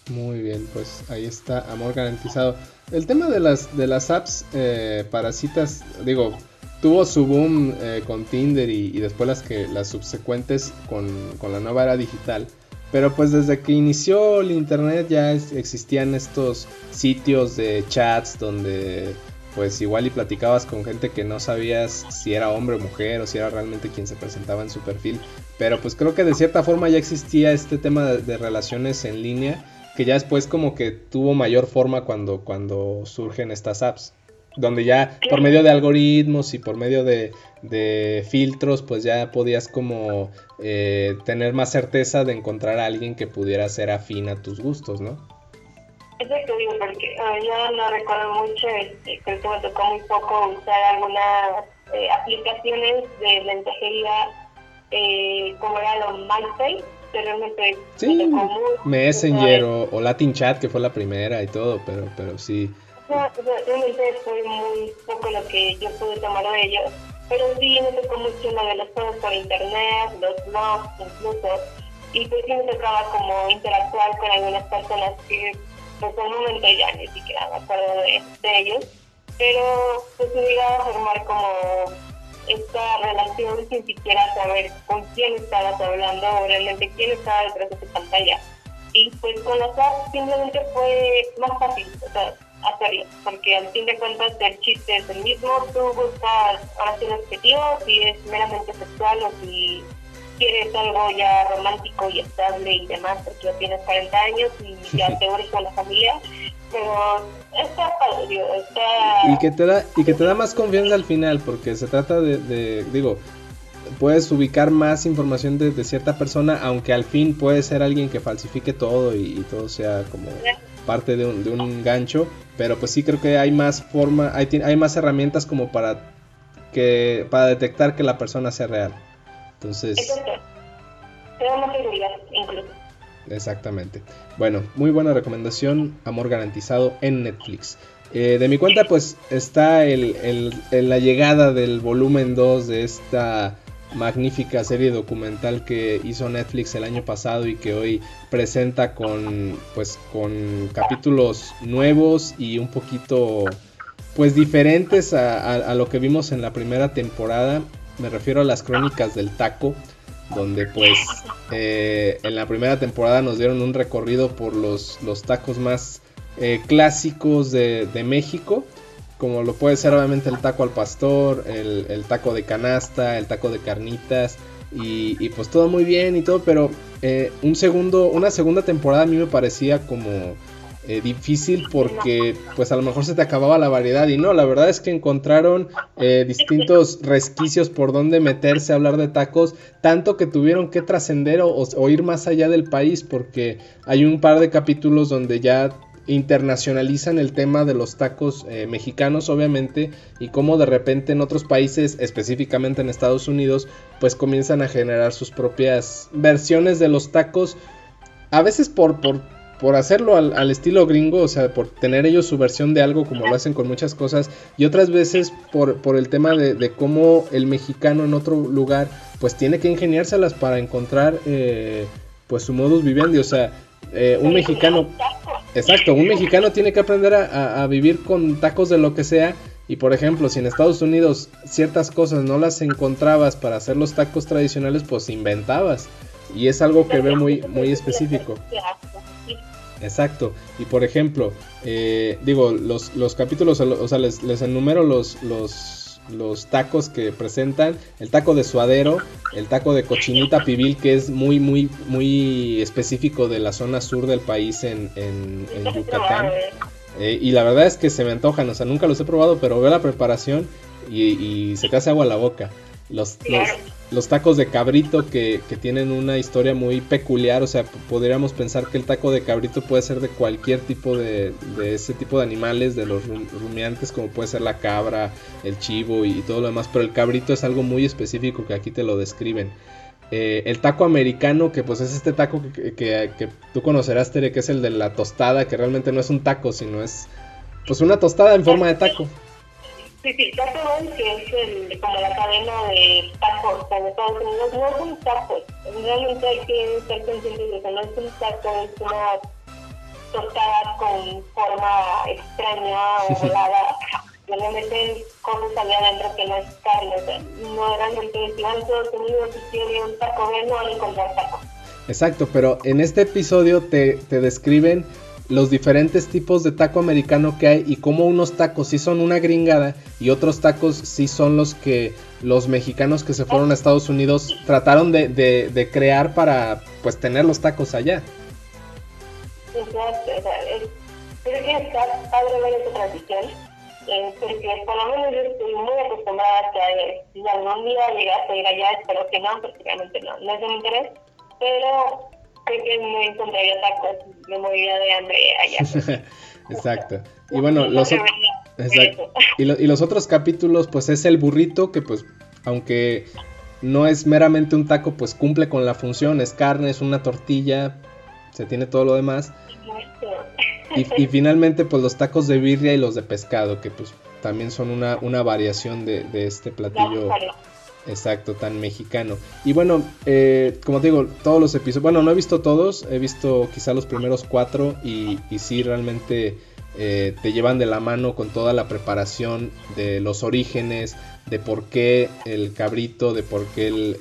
Muy bien, pues ahí está, amor garantizado. El tema de las de las apps eh, para citas, digo, tuvo su boom eh, con Tinder y, después las que las subsecuentes con, con la nueva era digital. Pero pues desde que inició el internet ya existían estos sitios de chats donde pues igual y platicabas con gente que no sabías si era hombre o mujer o si era realmente quien se presentaba en su perfil. Pero pues creo que de cierta forma ya existía este tema de, relaciones en línea que ya después como que tuvo mayor forma cuando, cuando surgen estas apps donde ya por medio de algoritmos y por medio de, filtros, pues ya podías como eh, tener más certeza de encontrar a alguien que pudiera ser afín a tus gustos, ¿no? Exacto, digo, porque uh, yo no recuerdo mucho, este, creo que me tocó muy poco usar algunas eh, aplicaciones de mensajería eh, como era lo MySpace, pero realmente sí, me tocó Messenger o, o Latin Chat, que fue la primera y todo, pero, pero sí realmente fue muy poco lo que yo pude tomar de ellos, pero sí me tocó mucho lo de las cosas por internet, los blogs incluso, y pues sí me tocaba como interactuar con algunas personas que pues en un momento ya ni siquiera me acuerdo de, ellos, pero pues me iba a formar como esta relación sin siquiera saber con quién estabas hablando o realmente quién estaba detrás de tu pantalla. Y pues con las apps simplemente fue más fácil, o sea, hacerlo, porque al fin de cuentas el chiste es el mismo, tú buscas ahora sí un objetivo, si es meramente sexual o si quieres algo ya romántico y estable y demás, porque ya tienes 40 años y ya (laughs) te unes con la familia, pero está padre, está... Y que te da, y que te da más confianza al final, porque se trata de, de digo, puedes ubicar más información de, cierta persona, aunque al fin puede ser alguien que falsifique todo y, todo sea como parte de un, de un, gancho, pero pues sí creo que hay más forma, hay, hay más herramientas como para que para detectar que la persona sea real. Entonces, incluso. Exactamente. Bueno, muy buena recomendación, Amor Garantizado en Netflix. Eh, de mi cuenta pues está el, el, la llegada del volumen 2 de esta magnífica serie documental que hizo Netflix el año pasado y que hoy presenta con pues con capítulos nuevos y un poquito pues diferentes a, lo que vimos en la primera temporada. Me refiero a las crónicas del taco donde pues eh, en la primera temporada nos dieron un recorrido por los, los tacos más eh, clásicos de, de México como lo puede ser obviamente el taco al pastor, el, taco de canasta, el taco de carnitas y, pues todo muy bien y todo, pero eh, un segundo, una segunda temporada a mí me parecía como eh, difícil porque pues a lo mejor se te acababa la variedad y no, la verdad es que encontraron eh, distintos resquicios por donde meterse a hablar de tacos, tanto que tuvieron que trascender o, o ir más allá del país porque hay un par de capítulos donde ya internacionalizan el tema de los tacos eh, mexicanos obviamente y cómo de repente en otros países específicamente en Estados Unidos pues comienzan a generar sus propias versiones de los tacos a veces por, por por hacerlo al, estilo gringo, o sea, por tener ellos su versión de algo como lo hacen con muchas cosas, y otras veces por, por el tema de, de cómo el mexicano en otro lugar pues tiene que ingeniárselas para encontrar eh, pues su modus vivendi, o sea, eh, un mexicano, exacto, un mexicano tiene que aprender a, vivir con tacos de lo que sea. Y por ejemplo, si en Estados Unidos ciertas cosas no las encontrabas para hacer los tacos tradicionales, pues inventabas. Y es algo que ve muy, muy específico. Exacto. Y por ejemplo, eh, digo, los, los capítulos, o sea, les, les enumero los, los los tacos que presentan, el taco de suadero, el taco de cochinita pibil que es muy muy muy específico de la zona sur del país en, en, Yucatán. Eh, y la verdad es que se me antojan, o sea, nunca los he probado, pero veo la preparación y, y se te hace agua la boca. Los, los, tacos de cabrito que, tienen una historia muy peculiar, o sea, podríamos pensar que el taco de cabrito puede ser de cualquier tipo de, de ese tipo de animales, de los rumiantes, como puede ser la cabra, el chivo y, todo lo demás, pero el cabrito es algo muy específico que aquí te lo describen. Eh, el taco americano, que pues es este taco que, que, tú conocerás, Tere, que es el de la tostada, que realmente no es un taco, sino es pues una tostada en forma de taco. Sí, sí, Taco Bell, que es el, como la cadena de tacos en Estados Unidos, no es un taco. Realmente hay que estar conscientes de que no es un taco, es una tostada con forma extraña o (laughs) volada. Le meten cosas allá adentro que no es carne. O sea, no realmente, si van a Estados Unidos y quieren un taco Bell, no van a encontrar taco. Exacto, pero en este episodio te, te describen los diferentes tipos de taco americano que hay y cómo unos tacos sí son una gringada y otros tacos sí son los que los mexicanos que se fueron a Estados Unidos trataron de, de, crear para pues tener los tacos allá. Exacto, creo que está padre ver esa transición, eh, porque por lo menos yo estoy muy acostumbrada a que si algún día llegaste a ir allá, espero que no, porque no, no es de mi interés, pero que no encontraría tacos, me moriría de hambre allá. (laughs) exacto. Y bueno, los, exacto. Y, y los otros capítulos, pues es el burrito, que pues, aunque no es meramente un taco, pues cumple con la función, es carne, es una tortilla, se tiene todo lo demás. Y, y, finalmente, pues los tacos de birria y los de pescado, que pues también son una, una variación de, de este platillo. Exacto, tan mexicano. Y bueno, eh, como te digo, todos los episodios, bueno, no he visto todos, he visto quizá los primeros cuatro y, y sí, realmente eh, te llevan de la mano con toda la preparación de los orígenes, de por qué el cabrito, de por qué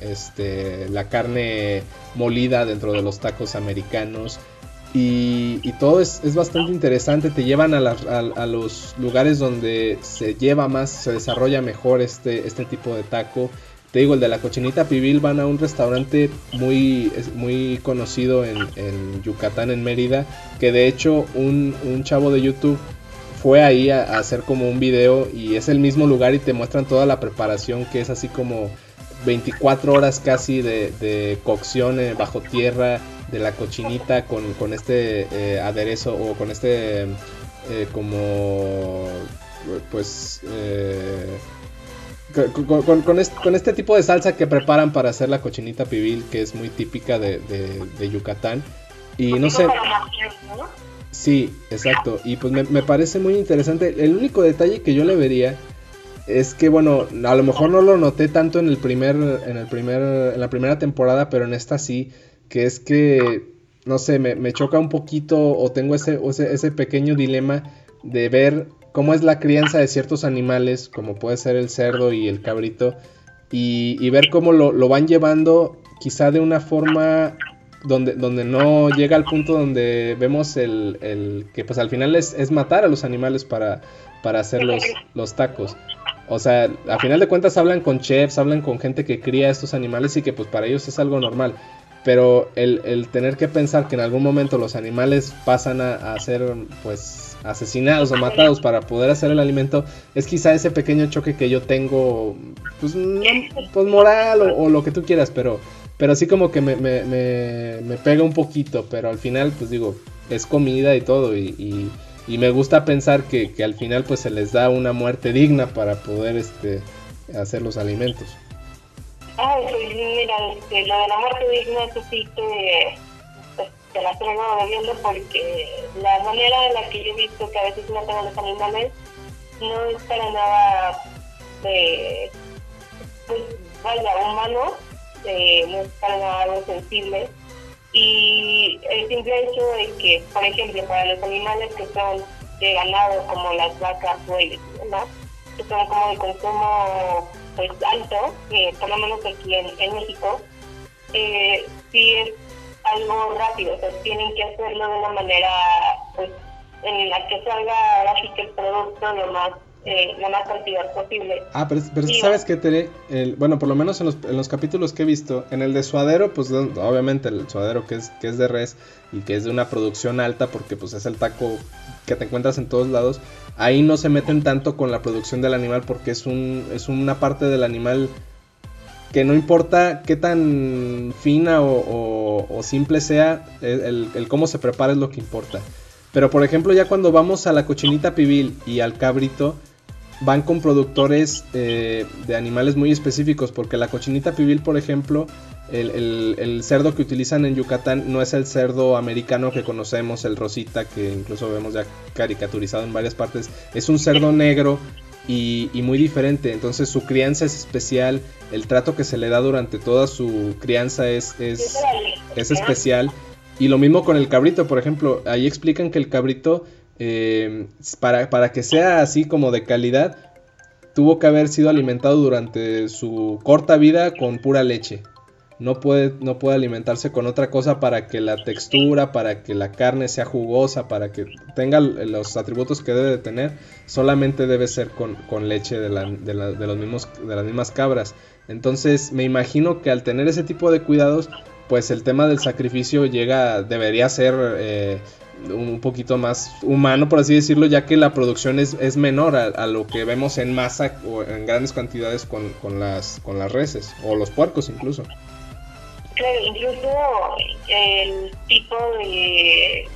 este, la carne molida dentro de los tacos americanos. Y, todo es, bastante interesante, te llevan a, los lugares donde se lleva más, se desarrolla mejor este, este tipo de taco. Te digo, el de la cochinita pibil van a un restaurante muy, muy conocido en, Yucatán, en Mérida, que de hecho un, chavo de YouTube fue ahí a, hacer como un video y es el mismo lugar y te muestran toda la preparación que es así como 24 horas casi de, de cocción eh, bajo tierra de la cochinita con, con este eh, aderezo o con este eh, como pues eh, con, con, este, tipo de salsa que preparan para hacer la cochinita pibil que es muy típica de, de, Yucatán. Y no sé sí exacto. Y pues me, me parece muy interesante. El único detalle que yo le vería es que bueno, a lo mejor no lo noté tanto en el primer en el primer en la primera temporada, pero en esta sí que es que, no sé, me, choca un poquito o tengo ese, ese, pequeño dilema de ver cómo es la crianza de ciertos animales, como puede ser el cerdo y el cabrito, y, ver cómo lo, van llevando quizá de una forma donde, donde no llega al punto donde vemos el, que pues al final es, es, matar a los animales para, para hacer los, los tacos. O sea, a final de cuentas hablan con chefs, hablan con gente que cría estos animales y que pues para ellos es algo normal pero el, tener que pensar que en algún momento los animales pasan a, ser pues asesinados o matados para poder hacer el alimento es quizá ese pequeño choque que yo tengo pues, pues moral o, lo que tú quieras pero pero así como que me, me, me, pega un poquito pero al final pues digo es comida y todo y, y, me gusta pensar que, que, al final pues se les da una muerte digna para poder este hacer los alimentos Ay, pues mira, este, lo de la muerte digna, eso sí pues, se la traigo bebiendo porque la manera en la que yo he visto que a veces matan a los animales no es para nada de, pues vaya, humano, eh, no es para nada algo sensible. Y el simple hecho de que, por ejemplo, para los animales que son de ganado, como las vacas, bueyes, ¿no? que son como de consumo pues alto, eh, por lo menos aquí en, México, eh, sí es algo rápido, o tienen que hacerlo de una manera pues, en la que salga ahora sí que el producto lo más eh, la más posible. Ah, pero, pero sabes que Tere, el, bueno, por lo menos en los, en los capítulos que he visto, en el de suadero, pues obviamente el suadero que es, que es de res y que es de una producción alta porque pues es el taco que te encuentras en todos lados, ahí no se meten tanto con la producción del animal porque es, un, es una parte del animal que no importa qué tan fina o, simple sea, el, el, cómo se prepara es lo que importa. Pero por ejemplo ya cuando vamos a la cochinita pibil y al cabrito, van con productores eh, de animales muy específicos, porque la cochinita pibil, por ejemplo, el, cerdo que utilizan en Yucatán no es el cerdo americano que conocemos, el rosita, que incluso vemos ya caricaturizado en varias partes, es un cerdo negro y, muy diferente, entonces su crianza es especial, el trato que se le da durante toda su crianza es, es, es especial. Y lo mismo con el cabrito, por ejemplo, ahí explican que el cabrito eh, para, para que sea así como de calidad, tuvo que haber sido alimentado durante su corta vida con pura leche. No puede, no puede alimentarse con otra cosa para que la textura, para que la carne sea jugosa, para que tenga los atributos que debe de tener. Solamente debe ser con, leche de, de, los mismos, de las mismas cabras. Entonces me imagino que al tener ese tipo de cuidados, pues el tema del sacrificio llega, debería ser eh, un poquito más humano, por así decirlo, ya que la producción es, es menor a, lo que vemos en masa o en grandes cantidades con, con, las, con las reses o los puercos incluso. Claro, incluso el tipo de,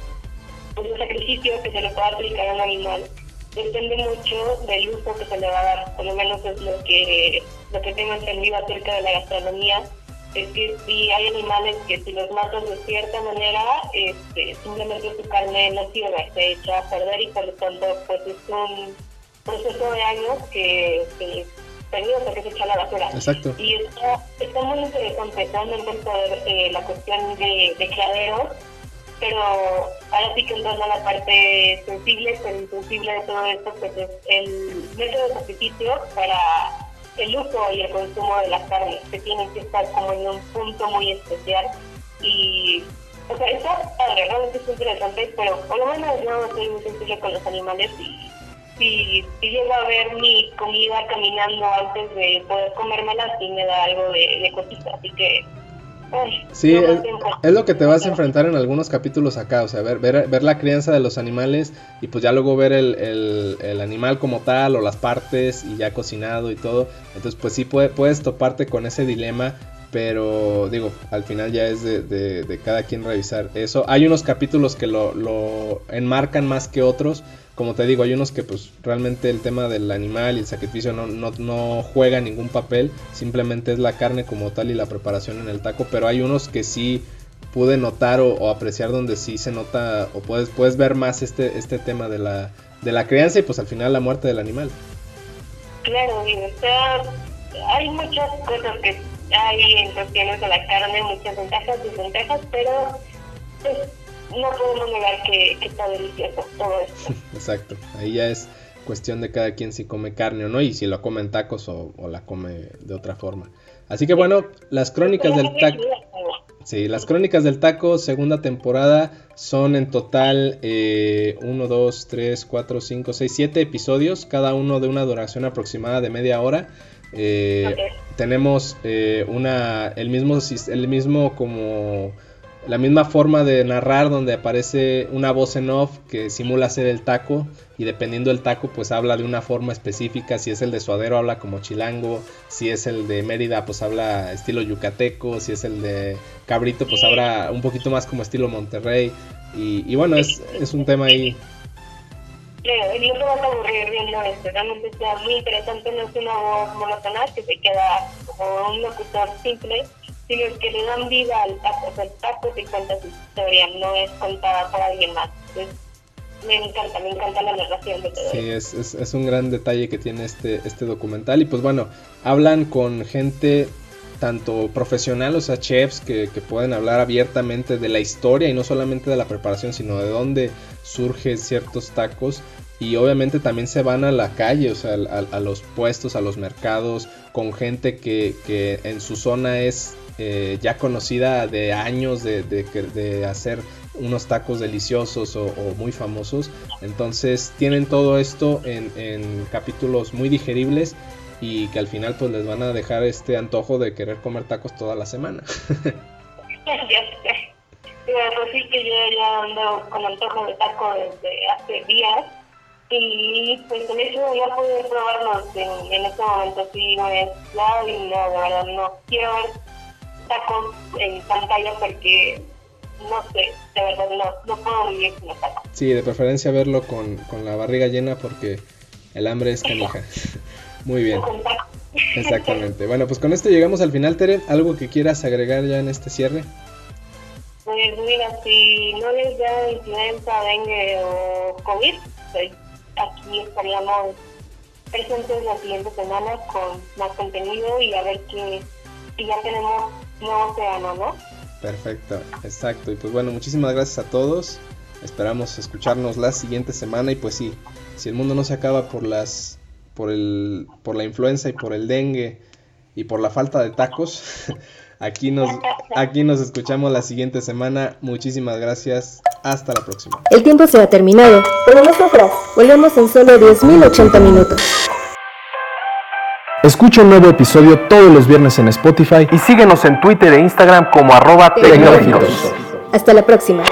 pues, sacrificio que se le puede aplicar a un animal depende mucho del uso que se le va a dar, por lo menos es lo que, lo que tengo entendido acerca de la gastronomía es que si hay animales que si los matas de cierta manera, este, simplemente su carne no sirve, se echa a perder y por lo tanto pues es un proceso de años que, que perdido porque se echa a la basura. Exacto. Y está, está muy interesante realmente poder eh, la cuestión de, de criaderos, pero ahora sí que entrando a la parte sensible, pero insensible de todo esto, pues es el método de sacrificio para el uso y el consumo de la carne, que tienen que estar como en un punto muy especial. Y, o sea, está padre, realmente es interesante, pero por lo menos yo soy muy sensible con los animales y si, si llego a ver mi comida caminando antes de poder comérmela, sí me da algo de, de cosita, así que Sí, es, lo que te vas a enfrentar en algunos capítulos acá, o sea, ver, ver, ver la crianza de los animales y pues ya luego ver el, el, animal como tal o las partes y ya cocinado y todo. Entonces pues sí puedes toparte con ese dilema, pero digo, al final ya es de, de, cada quien revisar eso. Hay unos capítulos que lo, lo enmarcan más que otros como te digo, hay unos que pues realmente el tema del animal y el sacrificio no, no, juega ningún papel, simplemente es la carne como tal y la preparación en el taco, pero hay unos que sí pude notar o, apreciar donde sí se nota o puedes, puedes ver más este, este tema de la, de la crianza y pues al final la muerte del animal. Claro, o sea, hay muchas cosas que hay en cuestiones de la carne, muchas ventajas, y desventajas, pero pues, no podemos negar que, está delicioso todo esto. (laughs) Exacto, ahí ya es cuestión de cada quien si come carne o no y si lo come en tacos o, la come de otra forma. Así que bueno, las crónicas del taco... Sí, las crónicas del taco, segunda temporada, son en total 1, 2, 3, 4, 5, 6, 7 episodios, cada uno de una duración aproximada de media hora. Eh, tenemos eh, una, el mismo, el mismo como la misma forma de narrar donde aparece una voz en off que simula ser el taco y dependiendo del taco pues habla de una forma específica, si es el de Suadero habla como chilango, si es el de Mérida pues habla estilo yucateco, si es el de Cabrito pues habla un poquito más como estilo Monterrey. Y, bueno es, es un tema ahí. No te vas a aburrir viendo esto, realmente está muy interesante, no es una voz monótona que se queda como un locutor simple, sino que le dan vida al taco, o sea, el taco te cuenta su historia, no es contada por alguien más. Entonces, me encanta, me encanta la narración de todo. Sí, es, es, es, un gran detalle que tiene este, este documental. Y pues bueno, hablan con gente tanto profesional, o sea, chefs que, que, pueden hablar abiertamente de la historia y no solamente de la preparación, sino de dónde surgen ciertos tacos. Y obviamente también se van a la calle, o sea, a, a los puestos, a los mercados, con gente que, que en su zona es eh, ya conocida de años de, de, de, hacer unos tacos deliciosos o, muy famosos. Entonces tienen todo esto en, capítulos muy digeribles y que al final pues les van a dejar este antojo de querer comer tacos toda la semana. (laughs) pues sí que yo ya ando con antojo de taco desde hace días y pues el hecho ya poder probarlos en, en este momento sí me es claro y no, de verdad no quiero ver tacos en pantalla porque no sé, de verdad no, no puedo vivir sin los tacos. Sí, de preferencia verlo con, con la barriga llena porque el hambre es canija. (laughs) Muy bien. Exactamente. Bueno, pues con esto llegamos al final, Tere. ¿Algo que quieras agregar ya en este cierre? Pues mira, si no les da influenza, dengue o COVID, pues aquí estaríamos presentes la siguiente semana con más contenido y a ver qué, si ya tenemos océano, ¿no? Perfecto, exacto. Y pues bueno, muchísimas gracias a todos. Esperamos escucharnos la siguiente semana y pues sí, si el mundo no se acaba por las por el por la influenza y por el dengue y por la falta de tacos, (laughs) aquí nos aquí nos escuchamos la siguiente semana. Muchísimas gracias. Hasta la próxima. El tiempo se ha terminado, pero nosotras volvemos en solo 10.080 minutos. Escucha un nuevo episodio todos los viernes en Spotify y síguenos en Twitter e Instagram como arroba tecnológicos. Hasta la próxima.